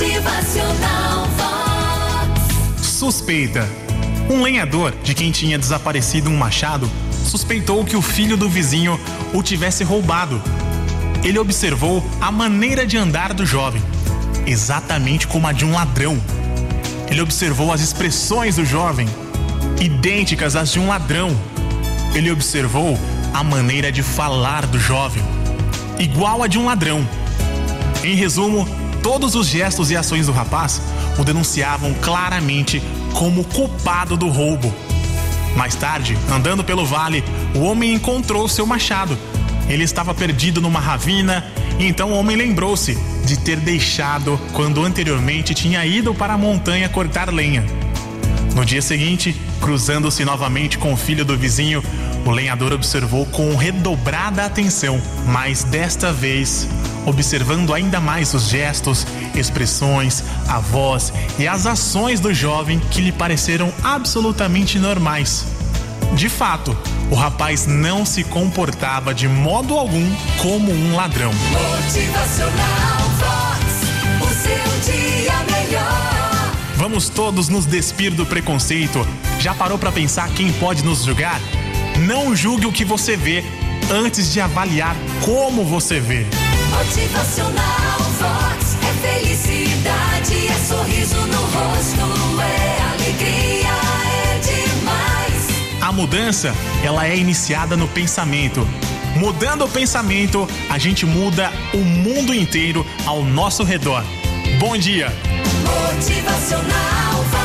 Motivacional Vox. Suspeita. Um lenhador de quem tinha desaparecido um machado suspeitou que o filho do vizinho o tivesse roubado. Ele observou a maneira de andar do jovem, exatamente como a de um ladrão. Ele observou as expressões do jovem, idênticas às de um ladrão. Ele observou a maneira de falar do jovem, igual a de um ladrão. Em resumo, todos os gestos e ações do rapaz o denunciavam claramente como culpado do roubo. Mais tarde, andando pelo vale, o homem encontrou seu machado. Ele estava perdido numa ravina e então o homem lembrou-se de ter deixado quando anteriormente tinha ido para a montanha cortar lenha. No dia seguinte, cruzando-se novamente com o filho do vizinho, o lenhador observou com redobrada atenção, mas desta vez observando ainda mais os gestos, expressões, a voz e as ações do jovem que lhe pareceram absolutamente normais. De fato, o rapaz não se comportava de modo algum como um ladrão. Melhor. Vamos todos nos despir do preconceito. Já parou para pensar quem pode nos julgar? Não julgue o que você vê antes de avaliar como você vê. Motivacional Vox. É felicidade, é sorriso no rosto, é alegria, é demais. A mudança, ela é iniciada no pensamento. Mudando o pensamento, a gente muda o mundo inteiro ao nosso redor. Bom dia! Motivacional Vox.